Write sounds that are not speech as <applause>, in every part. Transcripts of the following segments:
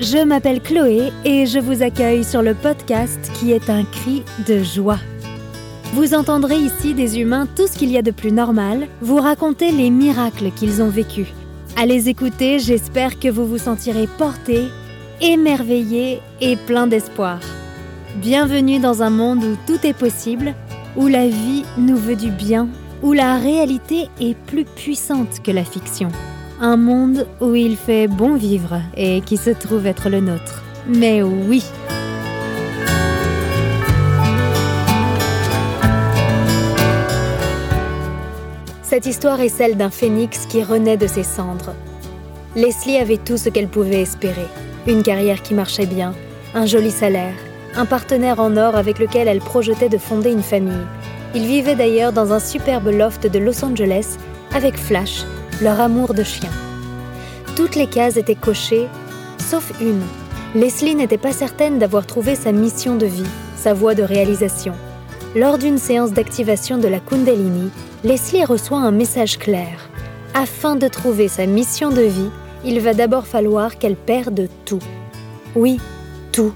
je m'appelle Chloé et je vous accueille sur le podcast qui est un cri de joie. Vous entendrez ici des humains tout ce qu'il y a de plus normal, vous raconter les miracles qu'ils ont vécus. À les écouter, j'espère que vous vous sentirez porté, émerveillé et plein d'espoir. Bienvenue dans un monde où tout est possible, où la vie nous veut du bien, où la réalité est plus puissante que la fiction. Un monde où il fait bon vivre et qui se trouve être le nôtre. Mais oui Cette histoire est celle d'un phénix qui renaît de ses cendres. Leslie avait tout ce qu'elle pouvait espérer. Une carrière qui marchait bien, un joli salaire, un partenaire en or avec lequel elle projetait de fonder une famille. Ils vivaient d'ailleurs dans un superbe loft de Los Angeles avec Flash, leur amour de chien. Toutes les cases étaient cochées, sauf une. Leslie n'était pas certaine d'avoir trouvé sa mission de vie, sa voie de réalisation. Lors d'une séance d'activation de la Kundalini, Leslie reçoit un message clair. Afin de trouver sa mission de vie, il va d'abord falloir qu'elle perde tout. Oui, tout.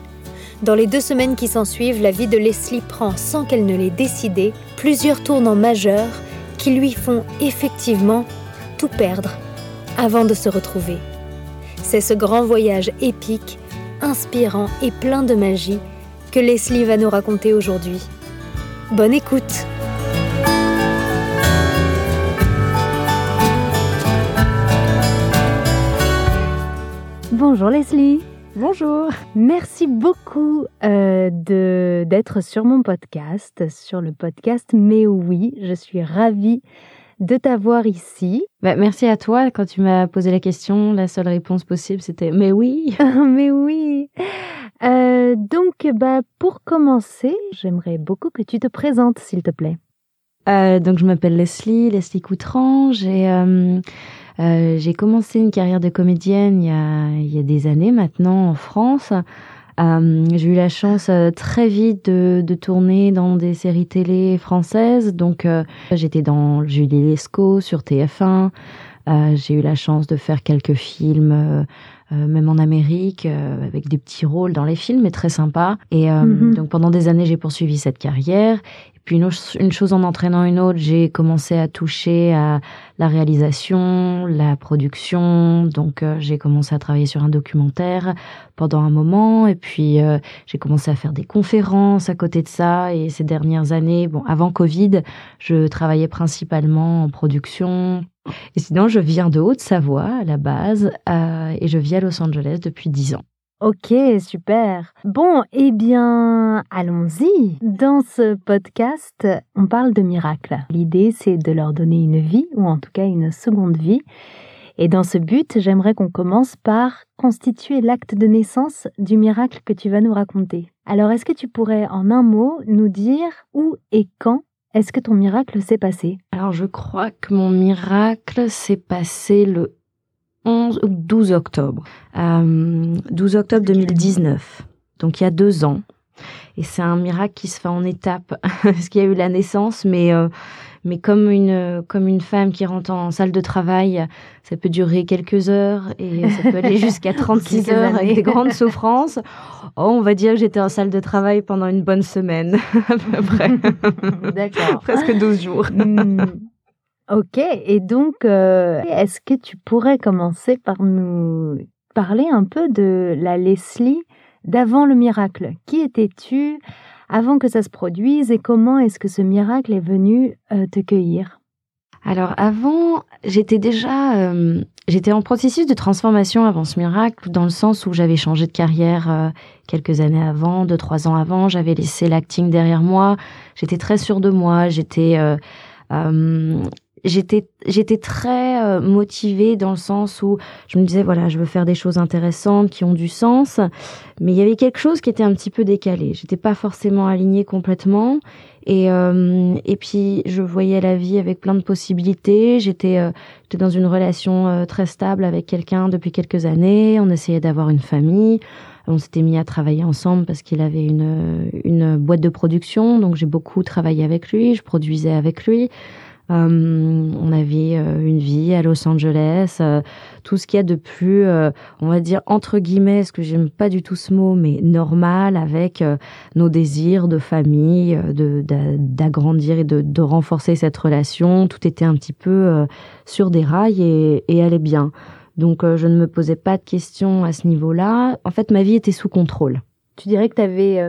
Dans les deux semaines qui s'ensuivent, la vie de Leslie prend, sans qu'elle ne l'ait décidé, plusieurs tournants majeurs qui lui font effectivement tout perdre avant de se retrouver. C'est ce grand voyage épique, inspirant et plein de magie que Leslie va nous raconter aujourd'hui. Bonne écoute Bonjour Leslie Bonjour. Merci beaucoup euh, d'être sur mon podcast, sur le podcast Mais oui, je suis ravie de t'avoir ici. Bah, merci à toi. Quand tu m'as posé la question, la seule réponse possible, c'était mais oui. <laughs> mais oui. Euh, donc, bah, pour commencer, j'aimerais beaucoup que tu te présentes, s'il te plaît. Euh, donc, je m'appelle Leslie, Leslie Coutran. J'ai euh, j'ai commencé une carrière de comédienne il y a, il y a des années maintenant en France. Euh, j'ai eu la chance euh, très vite de, de, tourner dans des séries télé françaises. Donc, euh, j'étais dans Julie Lescaut sur TF1. j'ai eu la chance de faire quelques films, même en Amérique, avec des petits rôles dans les films, mais très sympa. Et mm-hmm. donc, pendant des années, j'ai poursuivi cette carrière. Puis une, chose en entraînant une autre, j'ai commencé à toucher à la réalisation, la production. Donc euh, j'ai commencé à travailler sur un documentaire pendant un moment. Et puis euh, j'ai commencé à faire des conférences à côté de ça. Et ces dernières années, bon, avant Covid, je travaillais principalement en production. Et sinon, je viens de Haute-Savoie à la base euh, et je vis à Los Angeles depuis dix ans. Ok, super. Bon, eh bien, allons-y. Dans ce podcast, on parle de miracles. L'idée, c'est de leur donner une vie, ou en tout cas une seconde vie. Et dans ce but, j'aimerais qu'on commence par constituer l'acte de naissance du miracle que tu vas nous raconter. Alors, est-ce que tu pourrais, en un mot, nous dire où et quand est-ce que ton miracle s'est passé? Alors, je crois que mon miracle s'est passé le 11 ou 12 octobre. 12 euh, octobre 2019. Donc il y a deux ans. Et c'est un miracle qui se fait en étapes. <laughs> Parce qu'il y a eu la naissance, mais, euh, mais comme, une, comme une femme qui rentre en salle de travail, ça peut durer quelques heures et ça peut aller <laughs> jusqu'à 36 heures avec des grandes souffrances. Oh, on va dire que j'étais en salle de travail pendant une bonne semaine, <laughs> à peu près. D'accord. Presque 12 jours. Hmm. Ok, et donc, euh, est-ce que tu pourrais commencer par nous parler un peu de la Leslie d'avant le miracle? Qui étais-tu avant que ça se produise et comment est-ce que ce miracle est venu euh, te cueillir? Alors avant, j'étais déjà, euh, j'étais en processus de transformation avant ce miracle, dans le sens où j'avais changé de carrière quelques années avant, deux trois ans avant, j'avais laissé l'acting derrière moi, j'étais très sûre de moi, j'étais j'étais j'étais très euh, motivée dans le sens où je me disais voilà je veux faire des choses intéressantes qui ont du sens. Mais il y avait quelque chose qui était un petit peu décalé. J'étais pas forcément alignée complètement. Et euh, et puis je voyais la vie avec plein de possibilités. J'étais euh, dans une relation très stable avec quelqu'un depuis quelques années. On essayait d'avoir une famille. On s'était mis à travailler ensemble parce qu'il avait une, une boîte de production, donc j'ai beaucoup travaillé avec lui, je produisais avec lui. Euh, on avait euh, une vie à Los Angeles, euh, tout ce qu'il y a de plus, on va dire entre guillemets, ce que j'aime pas du tout ce mot, mais normal avec nos désirs de famille, de d'agrandir et de, de, renforcer cette relation. Tout était un petit peu sur des rails et, et allait bien. Donc je ne me posais pas de questions à ce niveau-là. En fait, ma vie était sous contrôle. Tu dirais que tu avais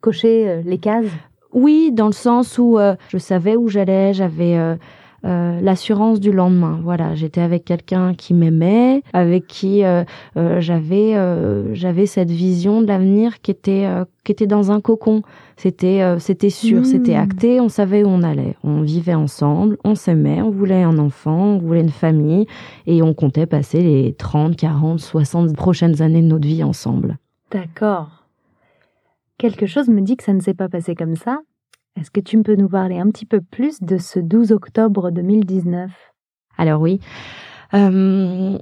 coché les cases? Oui, dans le sens où euh, je savais où j'allais, j'avais euh, euh, l'assurance du lendemain. Voilà, j'étais avec quelqu'un qui m'aimait, avec qui j'avais j'avais cette vision de l'avenir qui était qui était dans un cocon. C'était c'était sûr, c'était mmh. acté, on savait où on allait. On vivait ensemble, on s'aimait, on voulait un enfant, on voulait une famille et on comptait passer les 30, 40, 60 prochaines années de notre vie ensemble. D'accord. Quelque chose me dit que ça ne s'est pas passé comme ça. Est-ce que tu peux nous parler un petit peu plus de ce 12 octobre 2019 Alors oui. Euh,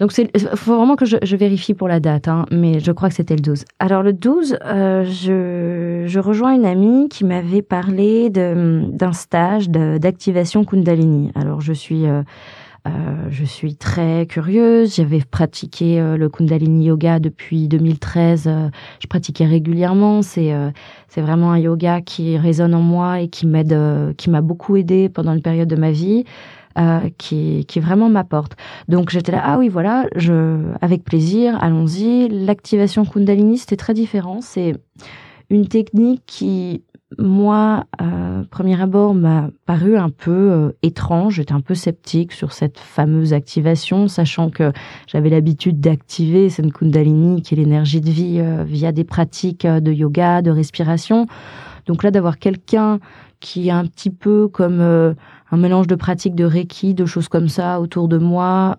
donc il faut vraiment que je, vérifie pour la date, hein, mais je crois que c'était le 12. Alors le 12, euh, je, rejoins une amie qui m'avait parlé d'un stage d'activation Kundalini. Alors je suis euh, euh, je suis très curieuse. J'avais pratiqué euh, le Kundalini Yoga depuis 2013. Euh, je pratiquais régulièrement. C'est c'est vraiment un yoga qui résonne en moi et qui m'aide, qui m'a beaucoup aidé pendant une période de ma vie. qui, qui vraiment m'apporte. Donc j'étais là, ah oui, voilà, je, avec plaisir, allons-y. L'activation Kundalini, c'était très différent. C'est une technique qui moi, euh, premier abord, m'a paru un peu euh, étrange. J'étais un peu sceptique sur cette fameuse activation, sachant que j'avais l'habitude d'activer cette Kundalini, qui est l'énergie de vie, euh, via des pratiques euh, de yoga, de respiration. Donc là, d'avoir quelqu'un qui est un petit peu comme un mélange de pratiques de Reiki, de choses comme ça autour de moi,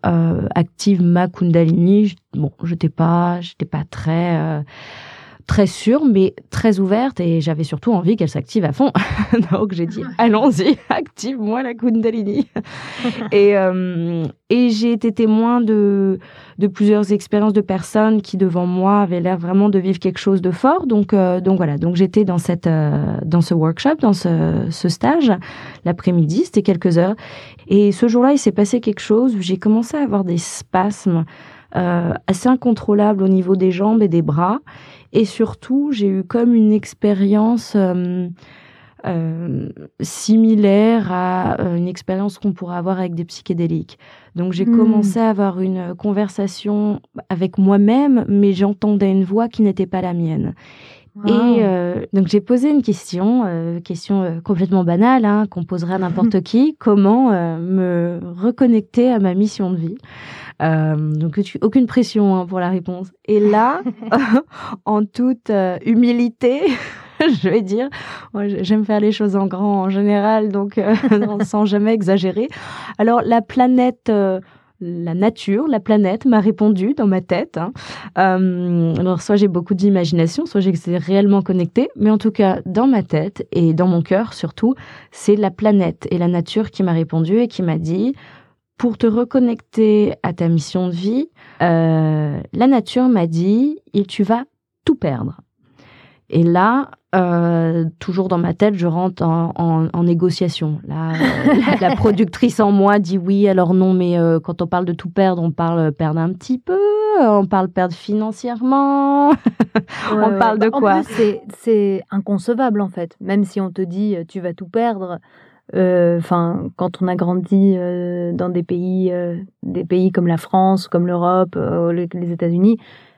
active ma Kundalini. Bon, j'étais pas, j'étais pas très très sûre, mais très ouverte, et j'avais surtout envie qu'elle s'active à fond. <laughs> Donc j'ai dit, allons-y, <laughs> active-moi la Kundalini. <laughs> et euh, et j'ai été témoin de, de plusieurs expériences de personnes qui, devant moi, avaient l'air vraiment de vivre quelque chose de fort. Donc, euh, donc voilà, donc j'étais dans, cette, euh, dans ce workshop, dans ce, ce stage, l'après-midi, c'était quelques heures. Et ce jour-là, il s'est passé quelque chose où j'ai commencé à avoir des spasmes euh, assez incontrôlables au niveau des jambes et des bras. Et surtout, j'ai eu comme une expérience euh, euh, similaire à euh, une expérience qu'on pourrait avoir avec des psychédéliques. Donc j'ai hmm. commencé à avoir une conversation avec moi-même, mais j'entendais une voix qui n'était pas la mienne. Et donc j'ai posé une question, question complètement banale, hein, qu'on poserait à n'importe <laughs> qui, comment me reconnecter à ma mission de vie? Euh, donc aucune pression hein, pour la réponse. Et là, <laughs> <laughs> en toute euh, humilité, je vais dire, j'aime faire les choses en grand en général, donc euh, sans jamais exagérer. Alors la planète la nature, la planète m'a répondu dans ma tête. Hein. alors soit j'ai beaucoup d'imagination, soit j'ai réellement connecté, mais en tout cas dans ma tête et dans mon cœur surtout, c'est la planète et la nature qui m'a répondu et qui m'a dit pour te reconnecter à ta mission de vie, euh, la nature m'a dit, et tu vas tout perdre. Et là, euh, toujours dans ma tête, je rentre en, négociation. Là, euh, la, <laughs> productrice en moi dit oui, alors non, mais quand on parle de tout perdre, on parle perdre un petit peu, on parle perdre financièrement, <laughs> on parle de quoi C'est inconcevable en fait. Même si on te dit tu vas tout perdre, euh, enfin, quand on a grandi euh, dans des pays, euh, des pays comme la France, comme l'Europe, les États-Unis,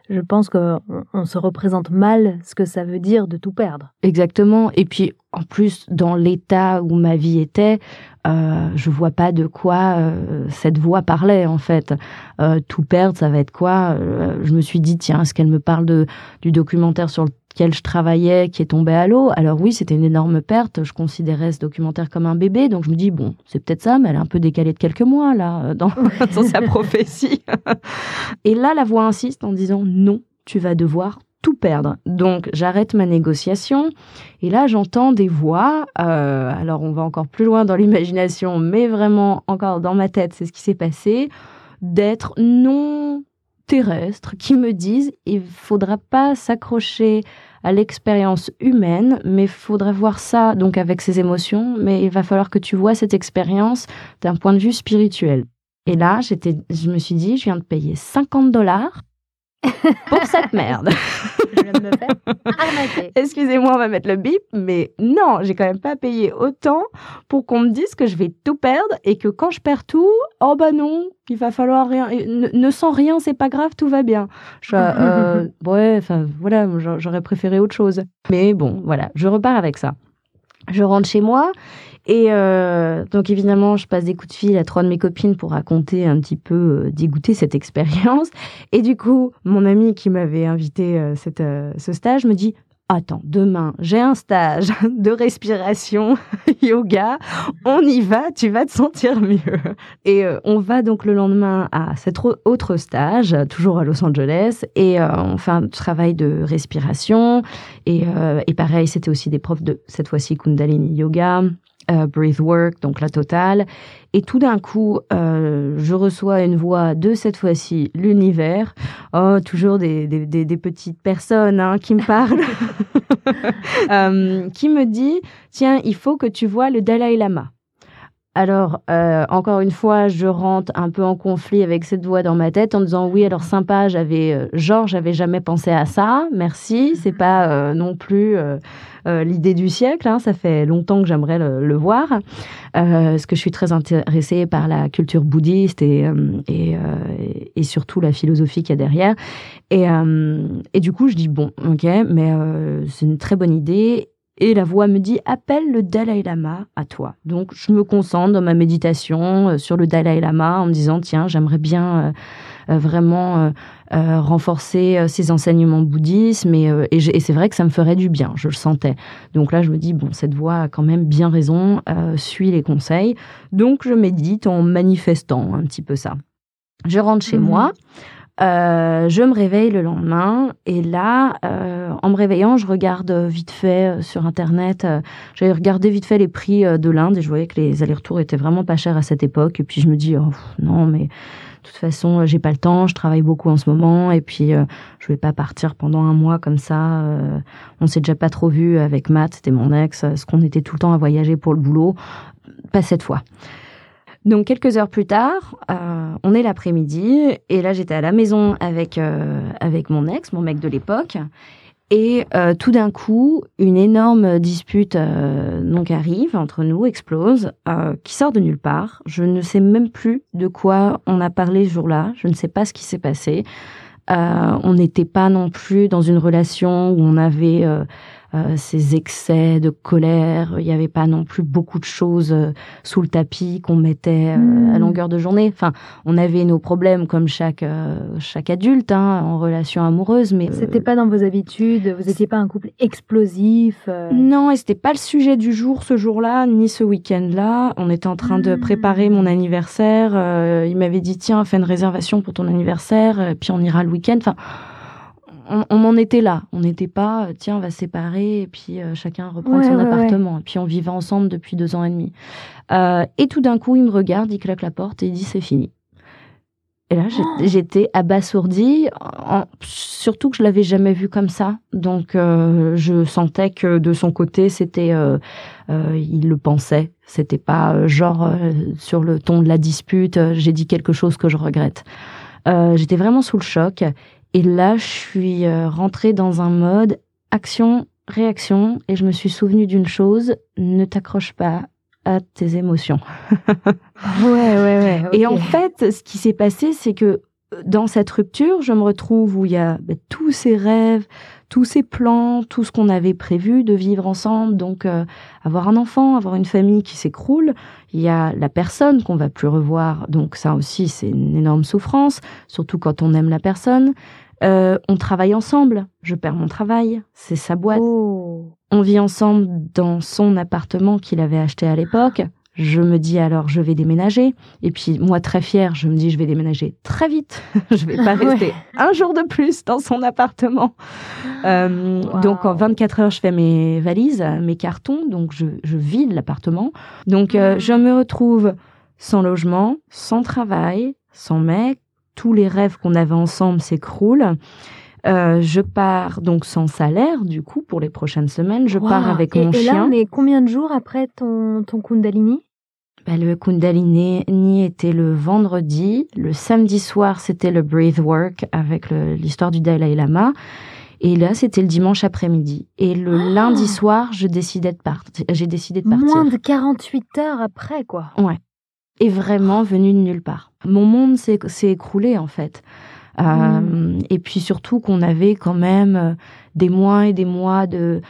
je pense qu'on on se représente mal ce que ça veut dire de tout perdre. Exactement. Et puis, en plus, dans l'état où ma vie était, euh, je vois pas de quoi cette voix parlait en fait. tout perdre, ça va être quoi? Je me suis dit tiens, est-ce qu'elle me parle de du documentaire sur le je travaillais qui est tombé à l'eau. Alors oui, c'était une énorme perte. Je considérais ce documentaire comme un bébé. Donc je me dis, bon, c'est peut-être ça, mais elle est un peu décalée de quelques mois, là, dans, <laughs> dans sa prophétie. Et là, la voix insiste en disant, non, tu vas devoir tout perdre. Donc j'arrête ma négociation et là j'entends des voix. Euh, alors on va encore plus loin dans l'imagination, mais vraiment encore dans ma tête, c'est ce qui s'est passé, d'être non terrestres qui me disent il faudra pas s'accrocher à l'expérience humaine, mais faudrait voir ça donc avec ses émotions, mais il va falloir que tu vois cette expérience d'un point de vue spirituel. Et là, j'étais, je me suis dit, je viens de payer 50 dollars pour cette merde. <laughs> je viens de me faire arnaquer. Excusez-moi, on va mettre le bip, mais non, j'ai quand même pas payé autant pour qu'on me dise que je vais tout perdre et que quand je perds tout, oh bah non, il va falloir rien, ne, ne sens rien, c'est pas grave, tout va bien. Je, euh, <laughs> ouais, enfin voilà, j'aurais préféré autre chose. Mais bon, voilà, je repars avec ça. Je rentre chez moi et euh, donc évidemment, je passe des coups de fil à trois de mes copines pour raconter un petit peu euh, dégoûter cette <laughs> expérience. Et du coup, mon ami qui m'avait invité euh, cette, euh, ce stage me dit Attends, demain, j'ai un stage <laughs> de respiration <laughs> yoga. On y va, tu vas te sentir mieux. Et euh, on va donc le lendemain à cet autre stage, toujours à Los Angeles, et euh, on fait un travail de respiration. Et, euh, et pareil, c'était aussi des profs de cette fois-ci Kundalini Yoga, euh, breath work, donc la totale. Et tout d'un coup, euh, je reçois une voix de cette fois-ci l'univers. Oh, toujours des, des, des, des petites personnes hein, qui me parlent, <laughs> <laughs> euh, qui me dit tiens, il faut que tu vois le Dalai Lama. Alors, euh, encore une fois, je rentre un peu en conflit avec cette voix dans ma tête en disant oui, alors sympa, j'avais euh, genre, j'avais jamais pensé à ça, merci, c'est pas euh, non plus euh, l'idée du siècle, hein, ça fait longtemps que j'aimerais le, le voir, parce que je suis très intéressée par la culture bouddhiste et, et, et surtout la philosophie qu'il y a derrière. Et, et du coup, je dis bon, ok, mais c'est une très bonne idée et la voix me dit appelle le Dalai Lama à toi. Donc je me concentre dans ma méditation euh, sur le Dalai Lama en me disant tiens j'aimerais bien euh, euh, vraiment euh, renforcer ses enseignements bouddhistes mais euh, et, et c'est vrai que ça me ferait du bien je le sentais. Donc là je me dis bon cette voix a quand même bien raison suis les conseils. Donc je médite en manifestant un petit peu ça. Je rentre chez mmh. moi. Euh, je me réveille le lendemain et là, euh, en me réveillant, je regarde vite fait euh, sur Internet. Euh, J'avais regardé vite fait les prix euh, de l'Inde et je voyais que les allers-retours étaient vraiment pas chers à cette époque. Et puis je me dis, oh, non, mais de toute façon, j'ai pas le temps, je travaille beaucoup en ce moment et puis je vais pas partir pendant un mois comme ça. On s'est déjà pas trop vu avec Matt, c'était mon ex, ce qu'on était tout le temps à voyager pour le boulot. Pas cette fois. Donc quelques heures plus tard, euh, on est l'après-midi et là j'étais à la maison avec euh, avec mon ex, mon mec de l'époque, et euh, tout d'un coup une énorme dispute donc arrive entre nous, explose, qui sort de nulle part. Je ne sais même plus de quoi on a parlé ce jour-là. Je ne sais pas ce qui s'est passé. On n'était pas non plus dans une relation où on avait ces excès de colère. Il n'y avait pas non plus beaucoup de choses euh, sous le tapis qu'on mettait euh, à longueur de journée. Enfin, on avait nos problèmes comme chaque euh, chaque adulte hein, en relation amoureuse, mais c'était pas dans vos habitudes. Vous n'étiez pas un couple explosif. euh. non, et c'était pas le sujet du jour ce jour-là, ni ce week-end-là. On était en train de Mmh. préparer mon anniversaire. euh, il m'avait dit tiens, fais une réservation pour ton anniversaire, euh, puis on ira le week-end. Enfin, on, on en était là. On n'était pas, euh, tiens, on va se séparer et puis euh, chacun reprend Ouais, son ouais, appartement. Et puis on vivait ensemble depuis deux ans et demi. Euh, et tout d'un coup, il me regarde, il claque la porte et il dit c'est fini. Et là, <gasps> j'étais abasourdie, en- surtout que je l'avais jamais vu comme ça. Donc, euh, je sentais que de son côté, c'était, euh, euh, il le pensait. C'était pas genre sur le ton de la dispute. J'ai dit quelque chose que je regrette. J'étais vraiment sous le choc. Et là, je suis euh, rentrée dans un mode action, réaction, et je me suis souvenue d'une chose ne t'accroche pas à tes émotions. <laughs> Ouais, ouais, ouais. <laughs> Et en fait, ce qui s'est passé, c'est que euh, dans cette rupture, je me retrouve où il y a bah, tous ces rêves, tous ces plans, tout ce qu'on avait prévu de vivre ensemble. Donc, euh, avoir un enfant, avoir une famille qui s'écroule. Il y a la personne qu'on va plus revoir. Donc, ça aussi, c'est une énorme souffrance, surtout quand on aime la personne. Euh, on travaille ensemble. Je perds mon travail. C'est sa boîte. Oh. On vit ensemble dans son appartement qu'il avait acheté à l'époque. Je me dis alors je vais déménager. Et puis moi très fière, je me dis je vais déménager très vite. <laughs> je vais pas Ouais. rester un jour de plus dans son appartement. Euh, Wow. Donc en 24 heures, je fais mes valises, mes cartons. Donc je, je vide l'appartement. Donc euh, je me retrouve sans logement, sans travail, sans mec. Tous les rêves qu'on avait ensemble s'écroulent. Euh, je pars donc sans salaire, du coup, pour les prochaines semaines. Je pars avec mon chien. Et là, on est combien de jours après ton, ton Kundalini? Bah, le Kundalini était le vendredi. Le samedi soir, c'était le Breathe Work avec l'histoire du Dalai Lama. Et là, c'était le dimanche après-midi. Et le ah lundi soir, je décidais de partir. J'ai décidé de partir. Moins de 48 heures après, quoi. Ouais. Et vraiment venu de nulle part. Mon monde s'est écroulé, en fait. Euh, hmm. et puis surtout qu'on avait quand même euh, des mois et des mois de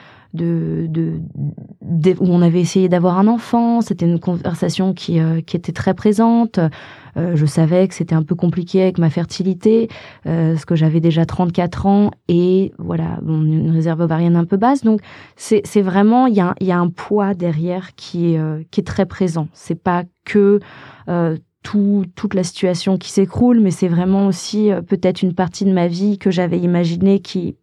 où on avait essayé d'avoir un enfant. C'était une conversation qui, euh, était très présente. Euh, je savais que c'était un peu compliqué avec ma fertilité, euh, parce que j'avais déjà 34 ans et voilà, une réserve ovarienne un peu basse. Donc c'est vraiment il y a, un poids derrière qui est, est très présent. C'est pas que tout, toute la situation qui s'écroule, mais c'est vraiment aussi peut-être une partie de ma vie que j'avais imaginée qui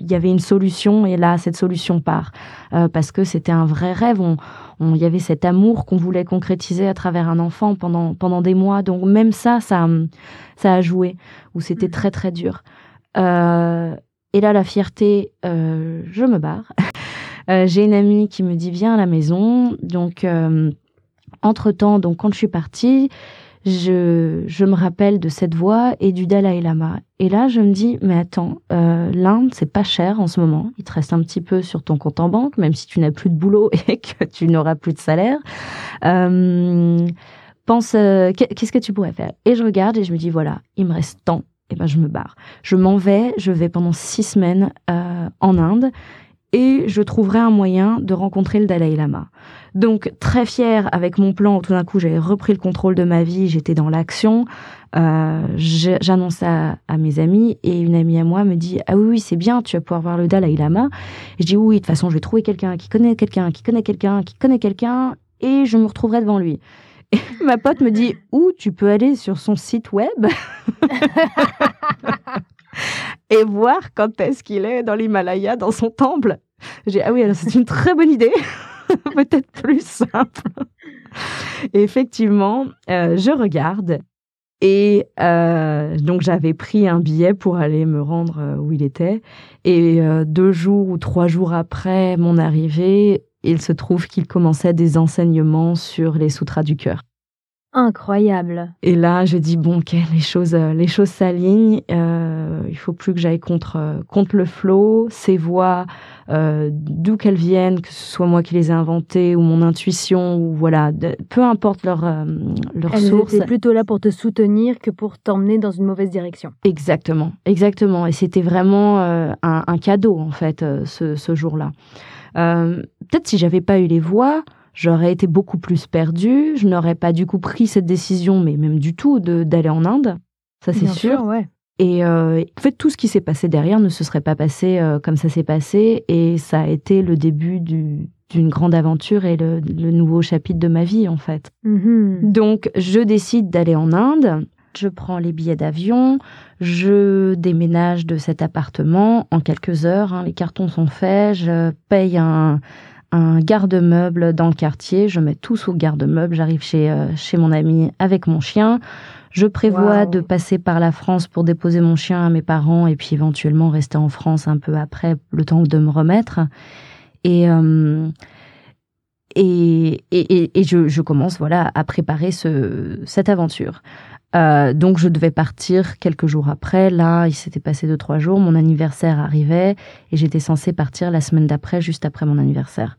il y avait une solution et là cette solution part. Euh, parce que c'était un vrai rêve. On, il y avait cet amour qu'on voulait concrétiser à travers un enfant pendant pendant des mois. Donc même ça ça ça a joué. Où c'était très très dur. Euh, et là la fierté euh, je me barre. <laughs> J'ai une amie qui me dit viens à la maison. Donc entre temps donc quand je suis partie je, je me rappelle de cette voix et du Dalai Lama. Et là, je me dis, mais attends, euh, l'Inde, c'est pas cher en ce moment. Il te reste un petit peu sur ton compte en banque, même si tu n'as plus de boulot <laughs> et que tu n'auras plus de salaire. Euh, pense, euh, qu'est-ce que tu pourrais faire? Et je regarde et je me dis, voilà, il me reste tant. Et ben, je me barre. Je m'en vais. Je vais pendant six semaines euh, en Inde et je trouverai un moyen de rencontrer le Dalai Lama. Donc très fière avec mon plan, tout d'un coup j'avais repris le contrôle de ma vie, j'étais dans l'action. Euh, J'annonce ça à, mes amis et une amie à moi me dit ah oui, oui c'est bien, tu vas pouvoir voir le Dalai Lama. Je dis oui, de toute façon je vais trouver quelqu'un qui connaît quelqu'un, qui connaît quelqu'un, qui connaît quelqu'un et je me retrouverai devant lui. Et <laughs> ma pote me dit où tu peux aller sur son site web? <laughs> Et voir quand est-ce qu'il est dans l'Himalaya, dans son temple. J'ai ah oui, alors c'est une très bonne idée. <laughs> peut-être plus simple. Et effectivement, euh, je regarde et euh, donc j'avais pris un billet pour aller me rendre euh, où il était. Et deux jours ou trois jours après mon arrivée, il se trouve qu'il commençait des enseignements sur les sutras du cœur incroyable. Et là, je dis bon, ok, les choses, euh, les choses s'alignent. Euh, il faut plus que j'aille contre euh, contre le flot. Ces voix, euh, d'où qu'elles viennent, que ce soit moi qui les ai inventées ou mon intuition ou voilà, peu importe leur euh, leur Elles source. Étaient plutôt là pour te soutenir que pour t'emmener dans une mauvaise direction. Exactement, exactement. Et c'était vraiment un, un, cadeau en fait ce, ce jour-là. Peut-être si j'avais pas eu les voix j'aurais été beaucoup plus perdue. Je n'aurais pas du coup pris cette décision, mais même du tout, d'aller en Inde. Ça, c'est sûr. ouais. Et euh, en fait, tout ce qui s'est passé derrière ne se serait pas passé euh, comme ça s'est passé. Et ça a été le début d'une grande aventure et le, nouveau chapitre de ma vie, en fait. Mm-hmm. Donc, je décide d'aller en Inde. Je prends les billets d'avion, je déménage de cet appartement en quelques heures. Hein. les cartons sont faits, je paye un, un garde-meuble dans le quartier. Je mets tout sous garde-meuble. J'arrive chez, euh, chez mon ami avec mon chien. Je prévois de passer par la France pour déposer mon chien à mes parents et puis éventuellement rester en France un peu après, le temps de me remettre. Et, euh, et, et, et, je, je, commence voilà à préparer ce, cette aventure. Euh, donc je devais partir quelques jours après. Là, il s'était passé deux trois jours. Mon anniversaire arrivait et j'étais censée partir la semaine d'après, juste après mon anniversaire.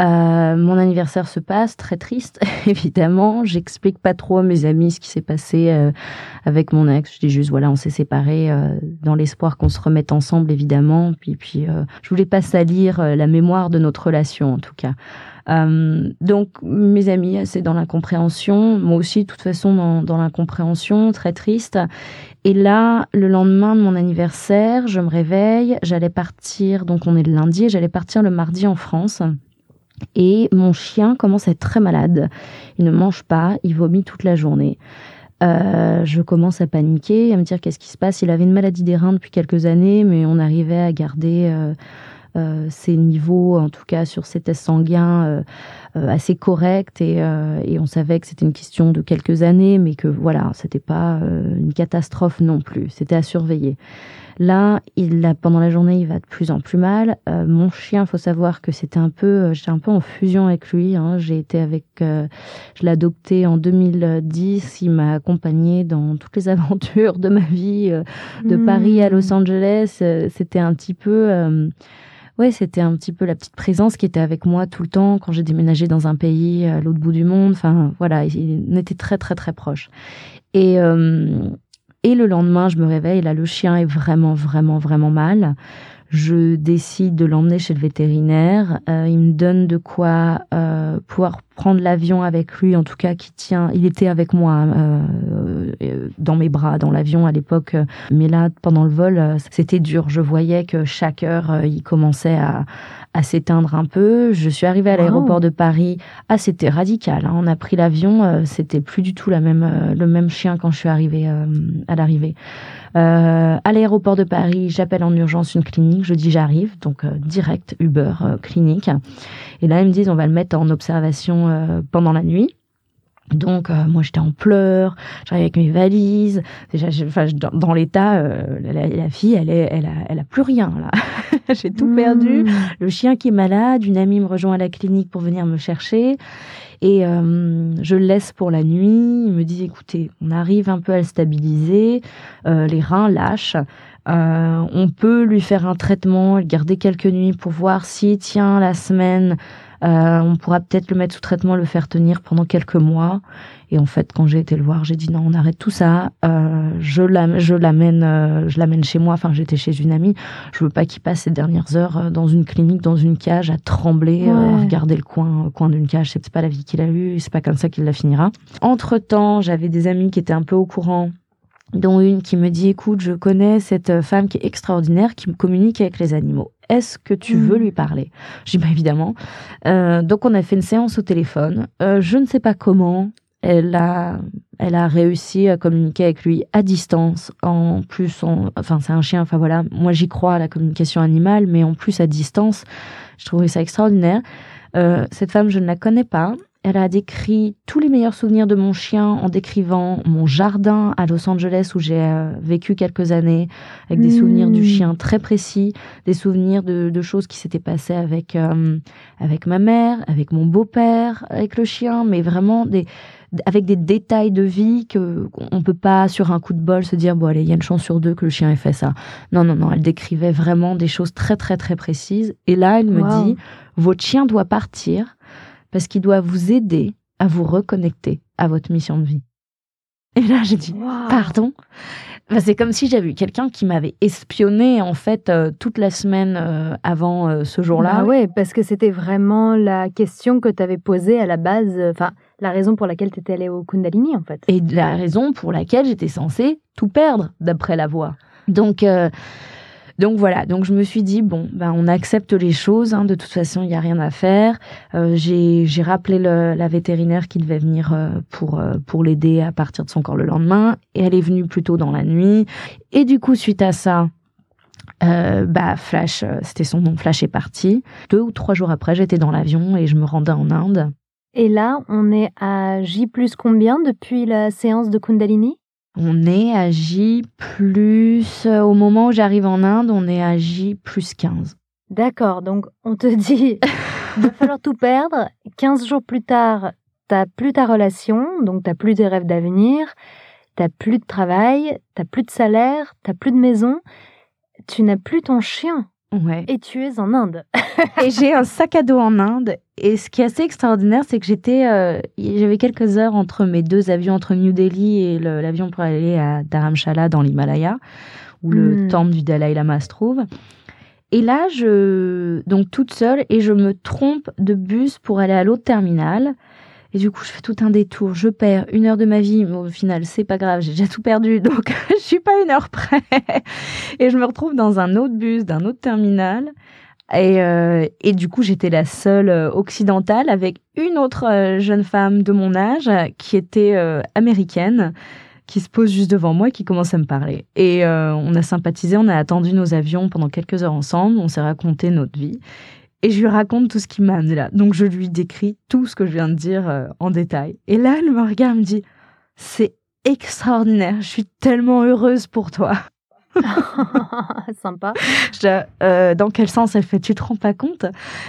Euh, mon anniversaire se passe très triste, <laughs> évidemment. J'explique pas trop à mes amis ce qui s'est passé euh, avec mon ex. Je dis juste voilà, on s'est séparés euh, dans l'espoir qu'on se remette ensemble, évidemment. Puis puis euh, je voulais pas salir la mémoire de notre relation en tout cas. Euh, donc mes amis, c'est dans l'incompréhension, moi aussi de toute façon dans, dans l'incompréhension, très triste. Et là, le lendemain de mon anniversaire, je me réveille, j'allais partir, donc on est le lundi, j'allais partir le mardi en France. Et mon chien commence à être très malade. Il ne mange pas, il vomit toute la journée. Euh, je commence à paniquer, à me dire qu'est-ce qui se passe. Il avait une maladie des reins depuis quelques années, mais on arrivait à garder euh, euh, ses niveaux, en tout cas sur ses tests sanguins, euh, assez corrects et, et, on savait que c'était une question de quelques années, mais que voilà, c'était pas une catastrophe non plus. C'était à surveiller. Là, il, pendant la journée, il va de plus en plus mal. Euh, mon chien, faut savoir que c'était un peu, euh, j'étais un peu en fusion avec lui. Hein. J'ai été avec, euh, je l'ai adopté en 2010. Il m'a accompagné dans toutes les <laughs> aventures de ma vie, de Paris à Los mmh. Angeles. C'était un petit peu, ouais, c'était un petit peu la petite présence qui était avec moi tout le temps quand j'ai déménagé dans un pays à l'autre bout du monde. Enfin, voilà, il était très très très proche. Et et le lendemain, je me réveille, là, le chien est vraiment, vraiment, vraiment mal. Je décide de l'emmener chez le vétérinaire. Euh, il me donne de quoi euh, pouvoir prendre l'avion avec lui, en tout cas qui tient. Il était avec moi euh, dans mes bras dans l'avion à l'époque, mais là pendant le vol, c'était dur. Je voyais que chaque heure, il commençait à, à s'éteindre un peu. Je suis arrivée à l'aéroport de Paris. Ah, c'était radical. Hein. On a pris l'avion, c'était plus du tout la même, le même chien quand je suis arrivée à l'arrivée. Euh, à l'aéroport de Paris, j'appelle en urgence une clinique, je dis j'arrive, donc euh, direct Uber euh, clinique. Et là, ils me disent on va le mettre en observation pendant la nuit. Donc moi j'étais en pleurs, j'arrive avec mes valises. Déjà, enfin, dans, l'état, la, fille, elle est, elle a, elle a plus rien là. <laughs> J'ai tout perdu. Mmh. Le chien qui est malade, une amie me rejoint à la clinique pour venir me chercher. Et euh, je le laisse pour la nuit. Il me dit, écoutez, on arrive un peu à le stabiliser, euh, les reins lâchent. Euh, on peut lui faire un traitement, le garder quelques nuits pour voir s'il tient la semaine. On pourra peut-être le mettre sous traitement, le faire tenir pendant quelques mois. Et en fait, quand j'ai été le voir, j'ai dit non, on arrête tout ça. Euh, je l'amène, euh, je l'amène chez moi. Enfin, j'étais chez une amie. Je veux pas qu'il passe ces dernières heures euh, dans une clinique, dans une cage, à trembler, à regarder le coin, coin d'une cage. C'est pas la vie qu'il a eue. C'est pas comme ça qu'il la finira. Entre temps, j'avais des amis qui étaient un peu au courant dont une qui me dit écoute, je connais cette femme qui est extraordinaire, qui me communique avec les animaux. Est-ce que tu veux mmh. lui parler? J'ai dit bah, évidemment. donc on a fait une séance au téléphone. je ne sais pas comment elle a, elle a réussi à communiquer avec lui à distance. En plus, enfin, c'est un chien. Enfin voilà, moi j'y crois à la communication animale, mais en plus à distance, je trouvais ça extraordinaire. Euh, cette femme, je ne la connais pas. Elle a décrit tous les meilleurs souvenirs de mon chien en décrivant mon jardin à Los Angeles où j'ai euh, vécu quelques années, avec des souvenirs du mmh. chien très précis, des souvenirs de, choses qui s'étaient passées avec, euh, avec ma mère, avec mon beau-père, avec le chien, mais vraiment des, avec des détails de vie que on peut pas sur un coup de bol se dire bon allez il y a une chance sur deux que le chien ait fait ça. Non non non, elle décrivait vraiment des choses très très très précises. Et là elle me dit votre chien doit partir parce qu'il doit vous aider à vous reconnecter à votre mission de vie. Et là j'ai dit pardon? c'est comme si j'avais eu quelqu'un qui m'avait espionné en fait euh, toute la semaine euh, avant euh, ce jour-là. Ah ouais, parce que c'était vraiment la question que tu avais posée à la base. Enfin, la raison pour laquelle tu étais allée au Kundalini, en fait. Et la raison pour laquelle j'étais censée tout perdre, d'après la voix. Donc, donc voilà, donc je me suis dit, bon, ben, on accepte les choses, hein, de toute façon, il n'y a rien à faire. Euh, j'ai rappelé la vétérinaire qui devait venir euh, pour, pour l'aider à partir de son corps le lendemain, et elle est venue plus tôt dans la nuit. Et du coup, suite à ça, bah Flash, c'était son nom, Flash est parti. Deux ou trois jours après, j'étais dans l'avion et je me rendais en Inde. Et là, on est à J plus combien depuis la séance de Kundalini? On est à J plus... Euh, au moment où j'arrive en Inde, on est à J plus 15. D'accord, donc on te dit, il <laughs> va falloir tout perdre. 15 jours plus tard, t'as plus ta relation, donc t'as plus tes rêves d'avenir, t'as plus de travail, t'as plus de salaire, t'as plus de maison, tu n'as plus ton chien. Ouais. Et tu es en Inde. <laughs> et j'ai un sac à dos en Inde. Et ce qui est assez extraordinaire, c'est que j'étais, euh, j'avais quelques heures entre mes deux avions, entre New Delhi et l'avion pour aller à Dharamshala dans l'Himalaya, où le hmm. temple du Dalai Lama se trouve. Et là, je, donc toute seule, et je me trompe de bus pour aller à l'autre terminal. Et du coup, je fais tout un détour, je perds une heure de ma vie, mais au final, c'est pas grave, j'ai déjà tout perdu, <laughs> donc je suis pas une heure près. Et je me retrouve dans un autre bus, d'un autre terminal. Et, euh, et du coup, j'étais la seule euh, occidentale avec une autre euh, jeune femme de mon âge qui était américaine, qui se pose juste devant moi et qui commence à me parler. Et on a sympathisé, on a attendu nos avions pendant quelques heures ensemble, on s'est raconté notre vie. Et je lui raconte tout ce qui m'a amené là. Donc je lui décris tout ce que je viens de dire euh, en détail. Et là, elle me me dit, c'est extraordinaire, je suis tellement heureuse pour toi. <laughs> Sympa. Euh, dans quel sens Elle fait, tu te rends pas compte?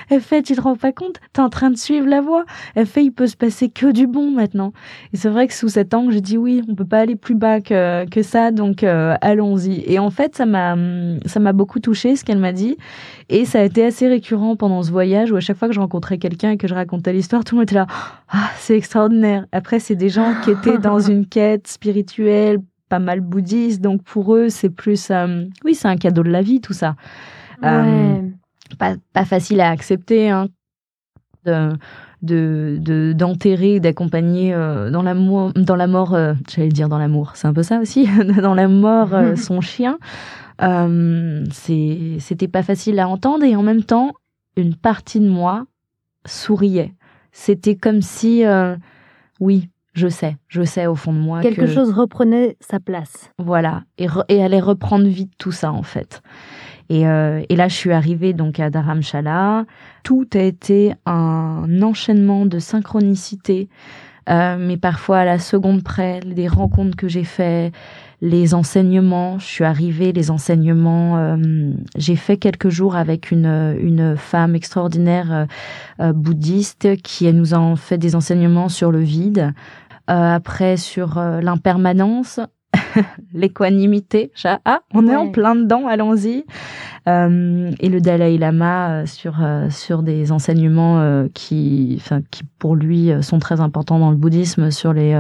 Elle fait, tu te rends pas compte? T'es en train de suivre la voie. Elle fait, il peut se passer que du bon maintenant. Et c'est vrai que sous cet angle, j'ai dit oui, on peut pas aller plus bas que, que ça, donc euh, allons-y. Et en fait, ça m'a, ça m'a beaucoup touché ce qu'elle m'a dit. Et ça a été assez récurrent pendant ce voyage où à chaque fois que je rencontrais quelqu'un et que je racontais l'histoire, tout le monde était là. Ah, c'est extraordinaire. Après, c'est des gens qui étaient dans <laughs> une quête spirituelle, pas mal bouddhiste, donc pour eux, c'est plus, euh, oui, c'est un cadeau de la vie, tout ça. Euh, pas, pas, facile à accepter, hein, de, d'enterrer, d'accompagner euh, dans l'amour, dans la mort, j'allais dire dans l'amour, c'est un peu ça aussi, <laughs> dans la mort <laughs> son chien. c'était pas facile à entendre et en même temps, une partie de moi souriait. C'était comme si, oui, je sais, je sais au fond de moi. Quelque chose reprenait sa place. Voilà, et, et, allait reprendre vite tout ça en fait. Et, euh, et là, je suis arrivée donc à Dharamshala. Tout a été un enchaînement de synchronicité, euh, mais parfois à la seconde près, des rencontres que j'ai faites, les enseignements. Je suis arrivée, les enseignements. Euh, j'ai fait quelques jours avec une, une femme extraordinaire bouddhiste qui nous a fait des enseignements sur le vide. Après, sur l'impermanence, <laughs> l'équanimité. Ah, on est en plein dedans, allons-y. Euh, et le Dalai Lama euh, sur euh, sur des enseignements qui, enfin, qui pour lui sont très importants dans le bouddhisme sur les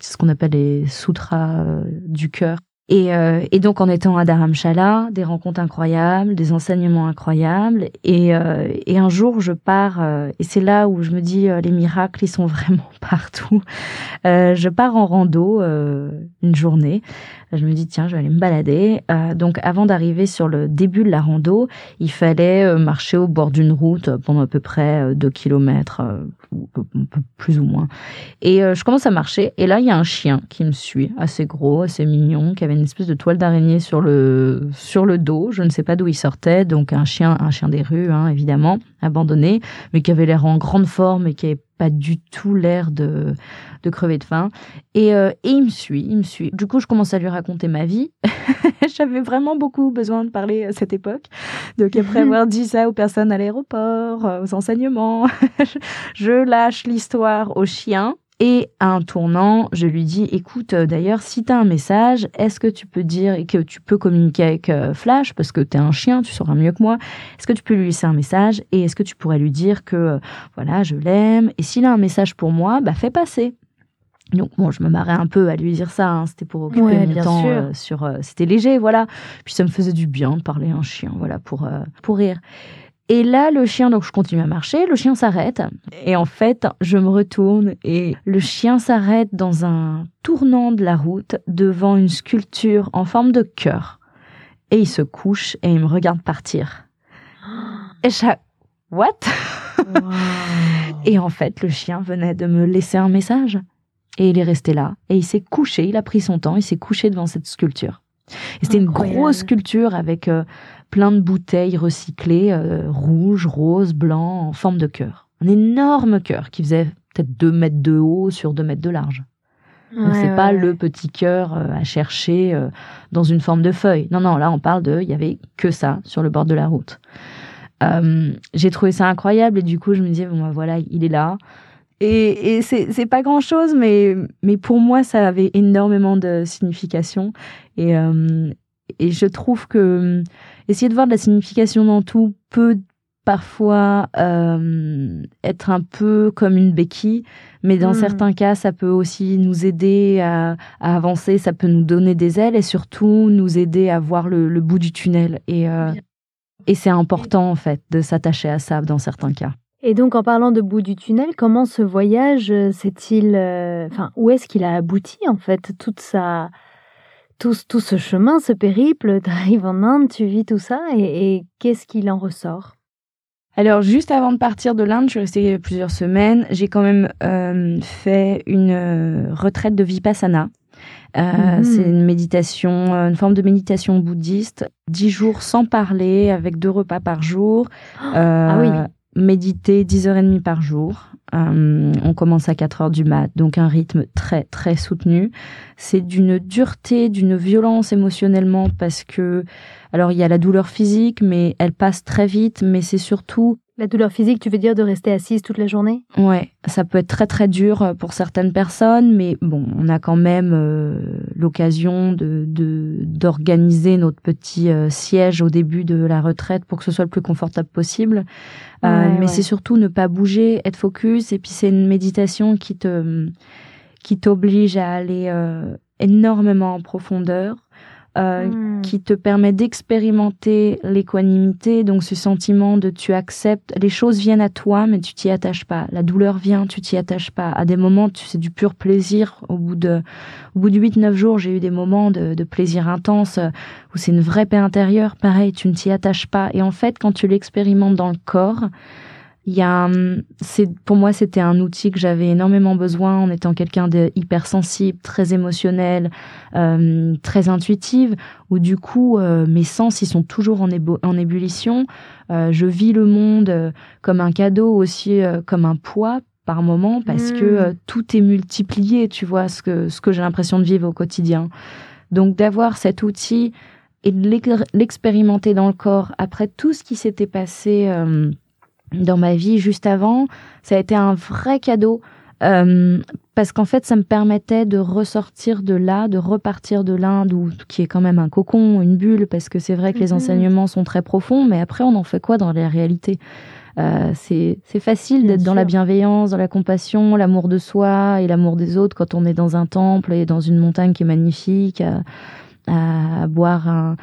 ce qu'on appelle les sutras du cœur. Et, euh, et, donc en étant à Dharamshala, des rencontres incroyables, des enseignements incroyables. Et, euh, et un jour, je pars, euh, et c'est là où je me dis, les miracles, ils sont <laughs> vraiment partout. je pars en rando une journée. Je me dis, tiens, je vais aller me balader. donc avant d'arriver sur le début de la rando, il fallait marcher au bord d'une route pendant à peu près deux kilomètres, plus ou moins. Et je commence à marcher, et là, il y a un chien qui me suit, assez gros, assez mignon, qui avait une espèce de toile d'araignée sur le, sur le dos. Je ne sais pas d'où il sortait. Donc un chien, un chien des rues, hein, évidemment, abandonné, mais qui avait l'air en grande forme et qui n'avait pas du tout l'air de, de crever de faim. Et, euh, et il me suit, il me suit. Du coup, je commence à lui raconter ma vie. <laughs> J'avais vraiment beaucoup besoin de parler à cette époque. Donc après <laughs> avoir dit ça aux personnes à l'aéroport, euh, aux enseignements, <laughs> je lâche l'histoire au chien et à un tournant, je lui dis, écoute, euh, d'ailleurs, si tu as un message, est-ce que tu peux dire que tu peux communiquer avec euh, Flash parce que tu es un chien, tu sauras mieux que moi. Est-ce que tu peux lui laisser un message et est-ce que tu pourrais lui dire que euh, voilà, je l'aime et s'il a un message pour moi, bah fais passer. Donc bon, je me marrais un peu à lui dire ça, hein. c'était pour occuper mon temps sur c'était léger, voilà. Puis ça me faisait du bien de parler à un chien, voilà, pour pour rire. Et là, le chien, donc je continue à marcher, le chien s'arrête. Et en fait, je me retourne et le chien s'arrête dans un tournant de la route devant une sculpture en forme de cœur. Et il se couche et il me regarde partir. <gasps> Et je what? et en fait, le chien venait de me laisser un message. Et il est resté là. Et il s'est couché, il a pris son temps, il s'est couché devant cette sculpture. Et c'était une grosse sculpture avec euh, plein de bouteilles recyclées, euh, rouges, roses, blancs, en forme de cœur. Un énorme cœur qui faisait peut-être 2 mètres de haut sur 2 mètres de large. Donc c'est pas le petit cœur euh, à chercher euh, dans une forme de feuille. Non, non, là on parle de, il y avait que ça sur le bord de la route. j'ai trouvé ça incroyable et du coup je me disais bon bah, voilà il est là et, et c'est pas grand chose mais mais pour moi ça avait énormément de signification et et je trouve que essayer de voir de la signification dans tout peut parfois euh, être un peu comme une béquille, mais dans hmm. certains cas, ça peut aussi nous aider à, avancer, ça peut nous donner des ailes et surtout nous aider à voir le, bout du tunnel. Et, euh, et c'est important, en fait, de s'attacher à ça dans certains cas. Et donc, en parlant de bout du tunnel, comment ce voyage euh, s'est-il. Enfin, où est-ce qu'il a abouti, en fait, toute sa tout, tout ce chemin, ce périple, <laughs> tu arrives en Inde, tu vis tout ça, et, qu'est-ce qu'il en ressort? Alors juste avant de partir de l'Inde, je suis restée plusieurs semaines. J'ai quand même euh, fait une euh, retraite de vipassana. Euh, mhm. C'est une méditation, une forme de méditation bouddhiste. Dix jours sans parler, avec deux repas par jour. <gasps> ah oui. Méditer dix heures et demie par jour. Euh, on commence à 4 heures du mat, donc un rythme très très soutenu. C'est d'une dureté, d'une violence émotionnellement parce que, alors il y a la douleur physique, mais elle passe très vite, mais c'est surtout la douleur physique, tu veux dire de rester assise toute la journée? Ouais, ça peut être très très dur euh, pour certaines personnes, mais bon, on a quand même euh, l'occasion de d'organiser notre petit euh, siège au début de la retraite pour que ce soit le plus confortable possible. mais c'est surtout ne pas bouger, être focus, et puis c'est une méditation qui te qui t'oblige à aller énormément en profondeur euh, hmm. qui te permet d'expérimenter l'équanimité, donc ce sentiment de tu acceptes, les choses viennent à toi, mais tu t'y attaches pas. La douleur vient, tu t'y attaches pas. À des moments, tu c'est du pur plaisir. Au bout de, au bout de 8-9 jours, j'ai eu des moments de, de plaisir intense euh, où c'est une vraie paix intérieure. Pareil, tu ne t'y attaches pas. Et en fait, quand tu l'expérimentes dans le corps, il y a, c'est, pour moi, c'était un outil que j'avais énormément besoin en étant quelqu'un de hypersensible, très émotionnel, euh, très intuitive, où du coup, euh, mes sens, ils sont toujours en, en ébullition. Euh, je vis le monde euh, comme un cadeau, aussi euh, comme un poids par moment, parce que mmh. tout est multiplié, tu vois, ce que, ce que j'ai l'impression de vivre au quotidien. Donc, d'avoir cet outil et de l'expérimenter dans le corps après tout ce qui s'était passé dans ma vie juste avant, ça a été un vrai cadeau. Euh, parce qu'en fait, ça me permettait de ressortir de là, de repartir de l'Inde, qui est quand même un cocon, une bulle, parce que c'est vrai que les mhm. enseignements sont très profonds, mais après, on en fait quoi dans la réalité? Euh, C'est facile d'être dans la bienveillance, dans la compassion, l'amour de soi et l'amour des autres quand on est dans un temple et dans une montagne qui est magnifique, à, à boire un,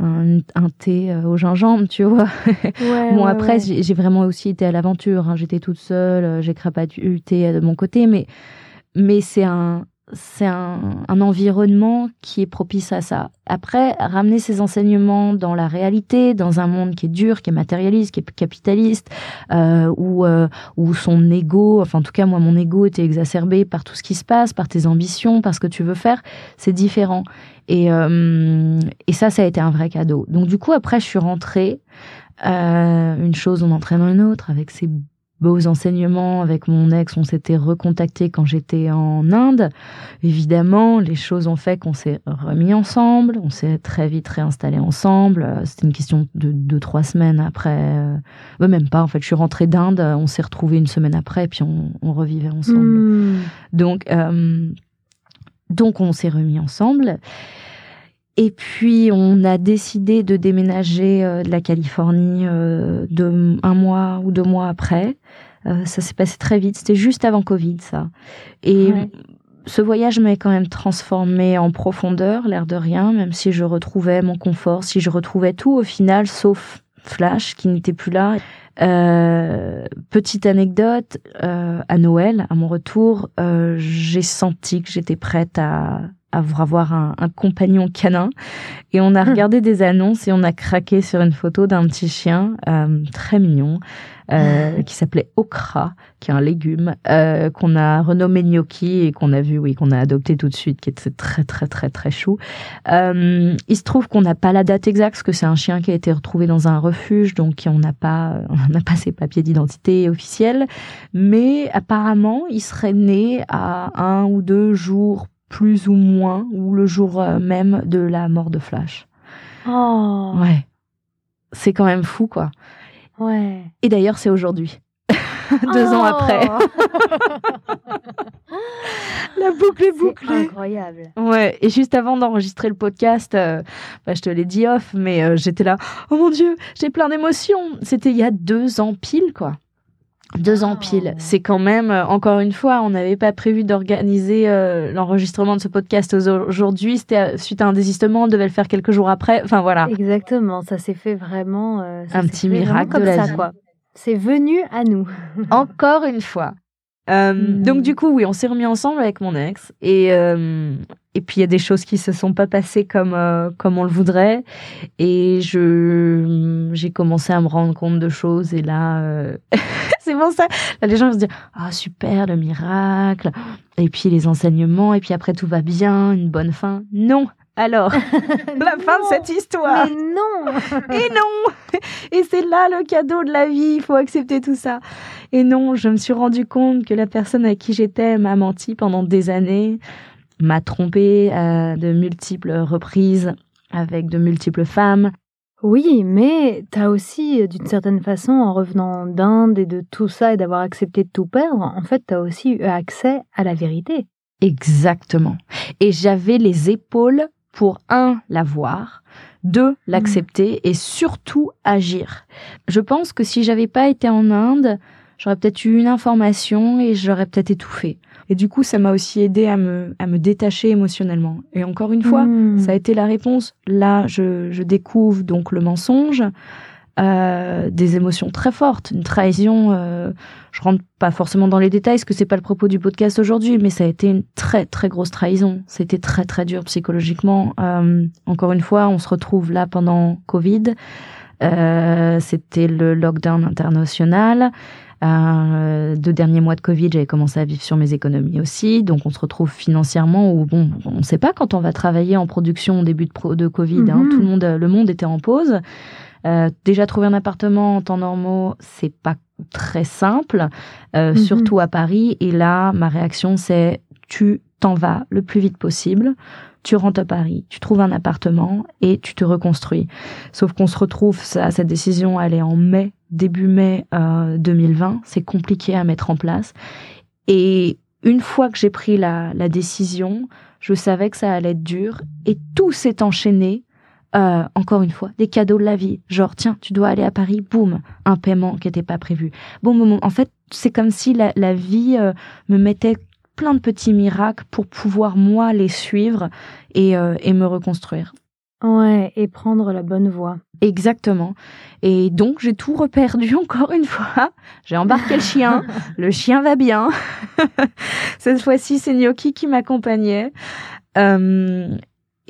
un, thé euh, au gingembre, tu vois. <laughs> bon, après, j'ai vraiment aussi été à l'aventure. Hein. J'étais toute seule, euh, j'ai thé de mon côté, mais, mais c'est un, c'est un, environnement qui est propice à ça. Après, ramener ces enseignements dans la réalité, dans un monde qui est dur, qui est matérialiste, qui est capitaliste, euh, où, euh, où son ego, enfin en tout cas moi mon ego était exacerbé par tout ce qui se passe, par tes ambitions, par ce que tu veux faire, c'est différent. Et, euh, et ça, ça a été un vrai cadeau. Donc du coup, après, je suis rentrée. Une chose en entraînant une autre avec ces beaux enseignements avec mon ex, on s'était recontacté quand j'étais en Inde. Évidemment, les choses ont fait qu'on s'est remis ensemble, on s'est très vite réinstallé ensemble. Euh, c'était une question de deux, trois semaines après. Euh, même pas, en fait, je suis rentrée d'Inde, on s'est retrouvés une semaine après, puis on, on revivait ensemble. Hmm. Donc, euh, donc, on s'est remis ensemble. Et puis, on a décidé de déménager euh, de la Californie euh, de un mois ou deux mois après. Euh, ça s'est passé très vite. C'était juste avant Covid, ça. Et ce voyage m'avait quand même transformé en profondeur, l'air de rien, même si je retrouvais mon confort, si je retrouvais tout au final, sauf Flash qui n'était plus là. Euh, petite anecdote, euh, à Noël, à mon retour, euh, j'ai senti que j'étais prête à, avoir un, un, compagnon canin. Et on a hum. regardé des annonces et on a craqué sur une photo d'un petit chien euh, très mignon euh, qui s'appelait okra, qui est un légume euh, qu'on a renommé gnocchi et qu'on a vu, oui, qu'on a adopté tout de suite, qui était très très très très chou. Euh, il se trouve qu'on n'a pas la date exacte parce que c'est un chien qui a été retrouvé dans un refuge, donc on n'a pas <laughs> on n'a pas ses papiers d'identité officiels, mais apparemment il serait né à un ou deux jours plus ou moins, ou le jour euh, même de la mort de Flash. Oh. Ouais. C'est quand même fou, quoi. Ouais. Et d'ailleurs, c'est aujourd'hui. <laughs> Deux ans après. Oh. <laughs> la boucle est bouclée. incroyable. Ouais. Et juste avant d'enregistrer le podcast, euh, bah, je te l'ai dit off, mais euh, j'étais là. Oh mon Dieu, j'ai plein d'émotions. C'était il y a deux ans pile, quoi. Deux ans pile. C'est quand même, euh, encore une fois, on n'avait pas prévu d'organiser euh, l'enregistrement de ce podcast aujourd'hui. C'était euh, suite à un désistement, on devait le faire quelques jours après. Enfin voilà. Exactement, ça s'est fait vraiment. un petit miracle de la vie. C'est venu à nous. <laughs> encore une fois. Donc du coup, oui, on s'est remis ensemble avec mon ex et et puis il y a des choses qui se sont pas passées comme comme on le voudrait. Et je j'ai commencé à me rendre compte de choses. Et là <laughs> c'est bon ça. les gens vont se dire ah super le miracle et puis les enseignements. Et puis après tout va bien, une bonne fin. Non, alors, <laughs> la fin de cette histoire. Mais non. <laughs> Et non. Et c'est là le cadeau de la vie, il faut accepter tout ça. Et non, je me suis rendu compte que la personne à qui j'étais m'a menti pendant des années, m'a trompé à de multiples reprises avec de multiples femmes. Oui, mais t'as aussi, d'une certaine façon, en revenant d'Inde et de tout ça et d'avoir accepté de tout perdre, en fait, t'as aussi eu accès à la vérité. Exactement. Et j'avais les épaules pour, un, la voir, deux, l'accepter et surtout agir. Je pense que si j'avais pas été en Inde, j'aurais peut-être eu une information et j'aurais peut-être étouffé. Et du coup, ça m'a aussi aidé à me, à me détacher émotionnellement. Et encore une fois, Hmm. ça a été la réponse. Là, je, je découvre donc le mensonge, euh, des émotions très fortes, une trahison. Euh, je rentre pas forcément dans les détails, parce que c'est pas le propos du podcast aujourd'hui, mais ça a été une très très grosse trahison. C'était très très dur psychologiquement. Euh, encore une fois, on se retrouve là pendant Covid. Euh, C'était le lockdown international. Euh, deux derniers mois de Covid, j'avais commencé à vivre sur mes économies aussi. Donc, on se retrouve financièrement où, bon, on ne sait pas quand on va travailler en production au début de, pro- de Covid. hein. Mhm. Tout le monde, le monde était en pause. Euh, déjà, trouver un appartement en temps normaux, c'est pas très simple, euh, Mhm. surtout à Paris. Et là, ma réaction, c'est tu t'en vas le plus vite possible. Tu rentres à Paris, tu trouves un appartement et tu te reconstruis. Sauf qu'on se retrouve, ça, cette décision, elle est en mai, début mai euh, 2020. C'est compliqué à mettre en place. Et une fois que j'ai pris la, décision, je savais que ça allait être dur et tout s'est enchaîné. Euh, encore une fois, des cadeaux de la vie. Genre, tiens, tu dois aller à Paris, boum, un paiement qui n'était pas prévu. Boum. En fait, c'est comme si la, la vie euh, me mettait plein de petits miracles pour pouvoir, moi, les suivre et, euh, et me reconstruire. Ouais, et prendre la bonne voie. Exactement. Et donc, j'ai tout reperdu <laughs> encore une fois. J'ai embarqué le chien. <laughs> Le chien va bien. <laughs> Cette fois-ci, c'est Gnocchi qui m'accompagnait. Euh,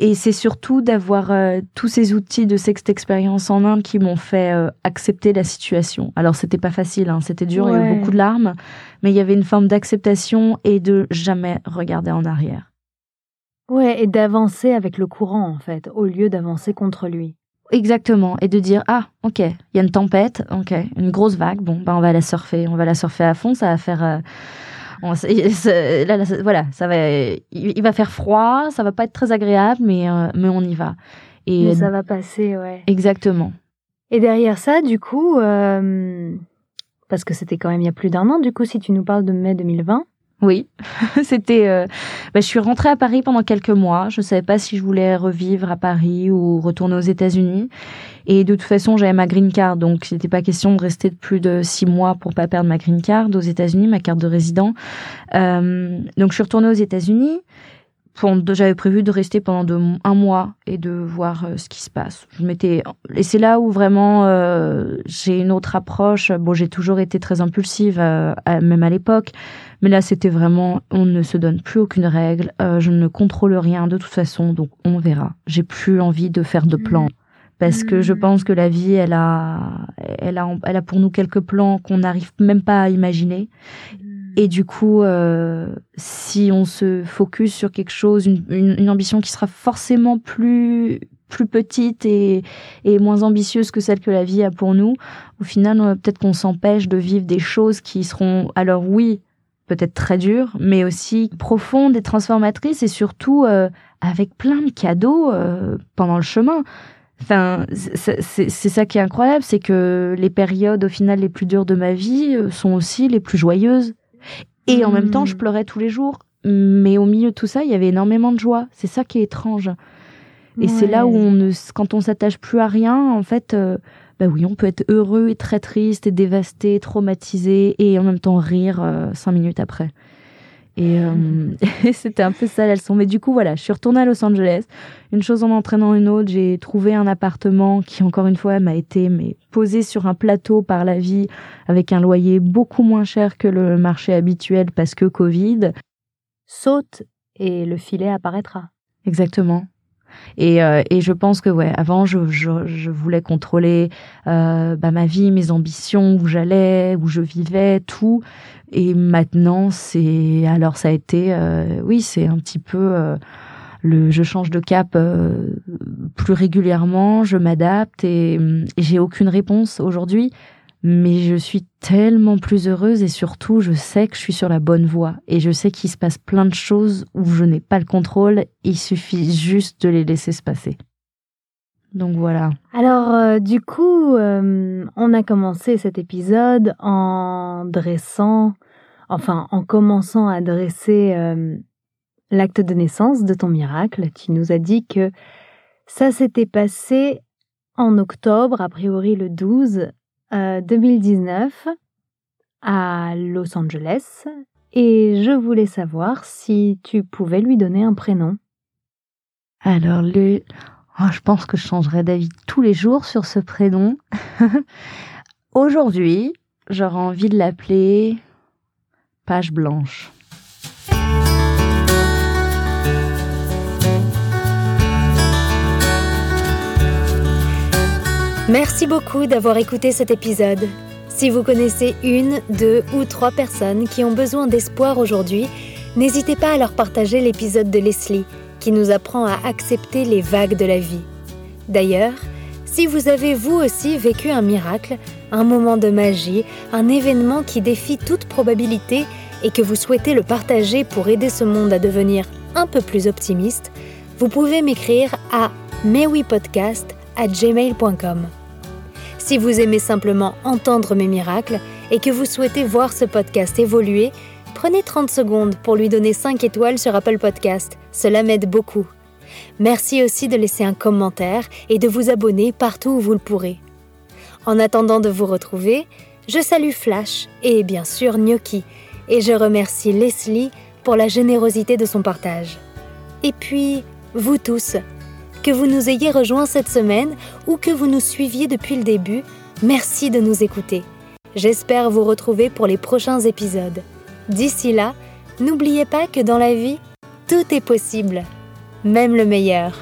et c'est surtout d'avoir euh, tous ces outils de cette expérience en Inde qui m'ont fait euh, accepter la situation. Alors, c'était pas facile, hein, c'était dur, il y a eu beaucoup de larmes, mais il y avait une forme d'acceptation et de jamais regarder en arrière. Ouais, et d'avancer avec le courant, en fait, au lieu d'avancer contre lui. Exactement, et de dire ah ok, il y a une tempête, ok, une grosse vague, bon bah on va la surfer, on va la surfer à fond, ça va faire, euh, on- là, voilà, ça va, il, il va faire froid, ça va pas être très agréable, mais euh, mais on y va. Et Mais ça va passer, ouais. exactement. Et derrière ça, du coup, euh, parce que c'était quand même il y a plus d'un an, du coup, si tu nous parles de mai 2020, Oui, <laughs> c'était. euh, bah, je suis rentrée à Paris pendant quelques mois. Je ne savais pas si je voulais revivre à Paris ou retourner aux États-Unis. Et de toute façon, j'avais ma green card, donc il n'était pas question de rester plus de six mois pour pas perdre ma green card aux États-Unis, ma carte de résident. Euh, donc je suis retournée aux États-Unis. J'avais prévu de rester pendant un mois et de voir euh, ce qui se passe. Je m'étais et c'est là où vraiment euh, j'ai une autre approche. Bon, j'ai toujours été très impulsive, euh, même à l'époque, mais là c'était vraiment on ne se donne plus aucune règle. euh, je ne contrôle rien de toute façon, donc on verra. J'ai plus envie de faire de plans parce que je Mm. pense que la vie, elle a, elle a, elle a pour nous quelques plans qu'on n'arrive même pas à imaginer. Et du coup, euh, si on se focus sur quelque chose, une, une, une ambition qui sera forcément plus plus petite et, et moins ambitieuse que celle que la vie a pour nous, au final, peut-être qu'on s'empêche de vivre des choses qui seront, alors oui, peut-être très dures, mais aussi profondes et transformatrices et surtout euh, avec plein de cadeaux euh, pendant le chemin. Enfin, c'est ça qui est incroyable, c'est que les périodes au final les plus dures de ma vie euh, sont aussi les plus joyeuses. Et en même temps, je Mm. pleurais tous les jours. Mais au milieu de tout ça, il y avait énormément de joie. C'est ça qui est étrange. Et c'est là où on ne, quand on s'attache plus à rien, en fait, euh, bah oui, on peut être heureux et très triste et dévasté, traumatisé et en même temps rire euh, cinq minutes après. Et, euh, <laughs> et c'était un peu ça la leçon. Mais du coup, voilà, je suis retournée à Los Angeles. Une chose en entraînant une autre, j'ai trouvé un appartement qui, encore une fois, m'a été mais, posé sur un plateau par la vie avec un loyer beaucoup moins cher que le marché habituel parce que Covid. Saute et le filet apparaîtra. Exactement. Et, euh, et je pense que ouais, avant je, je, je voulais contrôler euh, bah, ma vie, mes ambitions, où j'allais, où je vivais, tout. Et maintenant c'est alors ça a été euh, oui c'est un petit peu euh, le, je change de cap euh, plus régulièrement, je m'adapte et, et j'ai aucune réponse aujourd'hui. Mais je suis tellement plus heureuse et surtout, je sais que je suis sur la bonne voie et je sais qu'il se passe plein de choses où je n'ai pas le contrôle. Il suffit juste de les laisser se passer. Donc voilà. Alors euh, du coup, euh, on a commencé cet épisode en dressant, enfin en commençant à dresser euh, l'acte de naissance de ton miracle. Tu nous as dit que ça s'était passé en octobre, a priori le 12 2019, à Los Angeles. Et je voulais savoir si tu pouvais lui donner un prénom. Alors le Oh, je pense que je changerai d'avis tous les jours sur ce prénom. <laughs> Aujourd'hui, j'aurais envie de l'appeler Page Blanche. Merci beaucoup d'avoir écouté cet épisode. Si vous connaissez une, deux ou trois personnes qui ont besoin d'espoir aujourd'hui, n'hésitez pas à leur partager l'épisode de Leslie qui nous apprend à accepter les vagues de la vie. D'ailleurs, si vous avez vous aussi vécu un miracle, un moment de magie, un événement qui défie toute probabilité et que vous souhaitez le partager pour aider ce monde à devenir un peu plus optimiste, vous pouvez m'écrire à gmail.com. Si vous aimez simplement entendre mes miracles et que vous souhaitez voir ce podcast évoluer, prenez 30 secondes pour lui donner 5 étoiles sur Apple Podcast. Cela m'aide beaucoup. Merci aussi de laisser un commentaire et de vous abonner partout où vous le pourrez. En attendant de vous retrouver, je salue Flash et bien sûr Gnocchi et je remercie Leslie pour la générosité de son partage. Et puis, vous tous, que vous nous ayez rejoints cette semaine ou que vous nous suiviez depuis le début, merci de nous écouter. J'espère vous retrouver pour les prochains épisodes. D'ici là, n'oubliez pas que dans la vie, tout est possible, même le meilleur.